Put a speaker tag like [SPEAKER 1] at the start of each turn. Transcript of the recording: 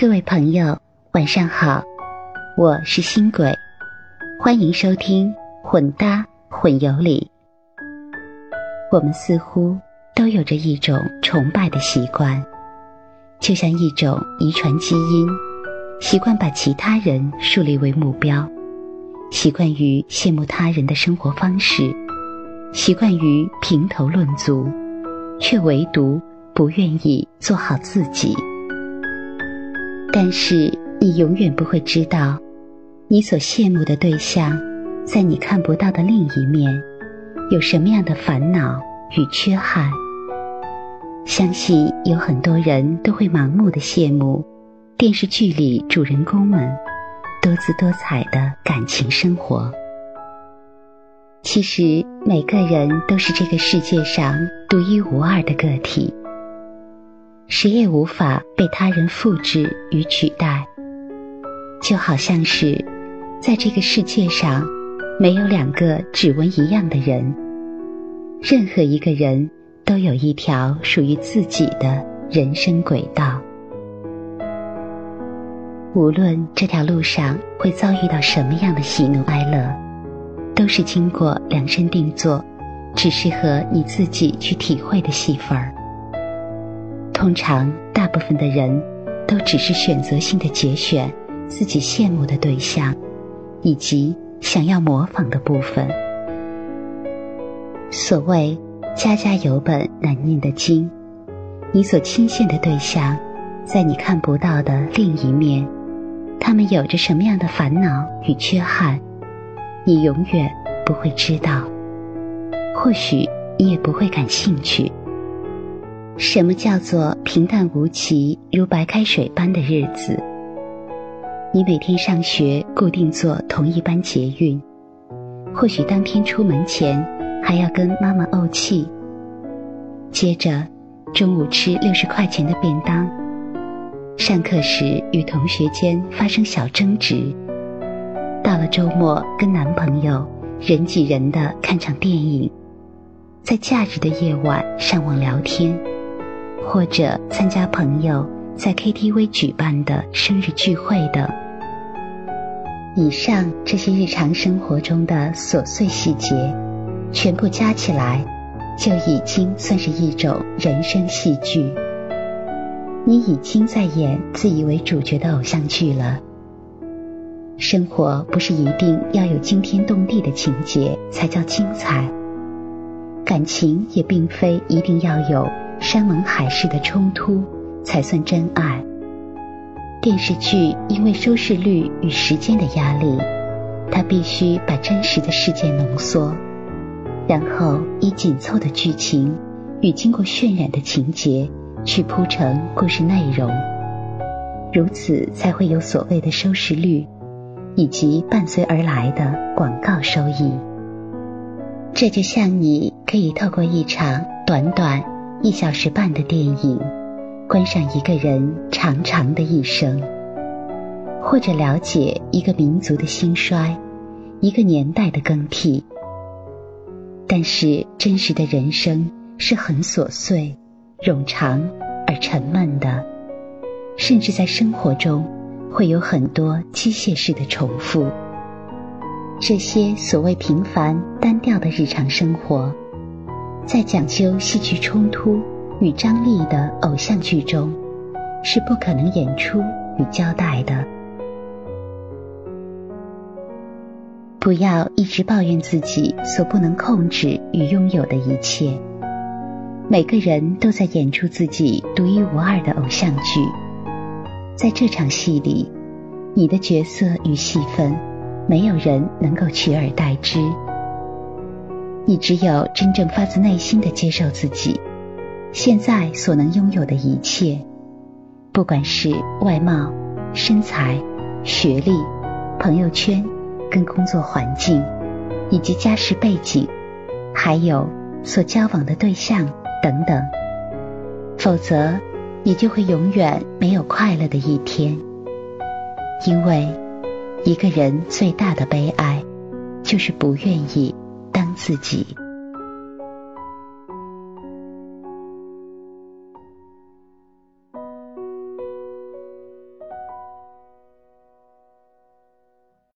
[SPEAKER 1] 各位朋友，晚上好，我是新鬼，欢迎收听混搭混有理。我们似乎都有着一种崇拜的习惯，就像一种遗传基因，习惯把其他人树立为目标，习惯于羡慕他人的生活方式，习惯于评头论足，却唯独不愿意做好自己。但是你永远不会知道，你所羡慕的对象，在你看不到的另一面，有什么样的烦恼与缺憾。相信有很多人都会盲目的羡慕电视剧里主人公们多姿多彩的感情生活。其实每个人都是这个世界上独一无二的个体。谁也无法被他人复制与取代，就好像是在这个世界上没有两个指纹一样的人，任何一个人都有一条属于自己的人生轨道。无论这条路上会遭遇到什么样的喜怒哀乐，都是经过量身定做，只适合你自己去体会的戏份儿。通常，大部分的人都只是选择性的节选自己羡慕的对象，以及想要模仿的部分。所谓“家家有本难念的经”，你所倾羡的对象，在你看不到的另一面，他们有着什么样的烦恼与缺憾，你永远不会知道。或许你也不会感兴趣。什么叫做平淡无奇如白开水般的日子？你每天上学固定坐同一班捷运，或许当天出门前还要跟妈妈怄气。接着，中午吃六十块钱的便当，上课时与同学间发生小争执，到了周末跟男朋友人挤人的看场电影，在假日的夜晚上网聊天。或者参加朋友在 KTV 举办的生日聚会等，以上这些日常生活中的琐碎细节，全部加起来，就已经算是一种人生戏剧。你已经在演自以为主角的偶像剧了。生活不是一定要有惊天动地的情节才叫精彩，感情也并非一定要有。山盟海誓的冲突才算真爱。电视剧因为收视率与时间的压力，它必须把真实的世界浓缩，然后以紧凑的剧情与经过渲染的情节去铺成故事内容，如此才会有所谓的收视率，以及伴随而来的广告收益。这就像你可以透过一场短短。一小时半的电影，观赏一个人长长的一生，或者了解一个民族的兴衰，一个年代的更替。但是真实的人生是很琐碎、冗长而沉闷的，甚至在生活中会有很多机械式的重复。这些所谓平凡单调的日常生活。在讲究戏剧冲突与张力的偶像剧中，是不可能演出与交代的。不要一直抱怨自己所不能控制与拥有的一切。每个人都在演出自己独一无二的偶像剧，在这场戏里，你的角色与戏份，没有人能够取而代之。你只有真正发自内心的接受自己现在所能拥有的一切，不管是外貌、身材、学历、朋友圈、跟工作环境，以及家世背景，还有所交往的对象等等，否则你就会永远没有快乐的一天。因为一个人最大的悲哀，就是不愿意。自己。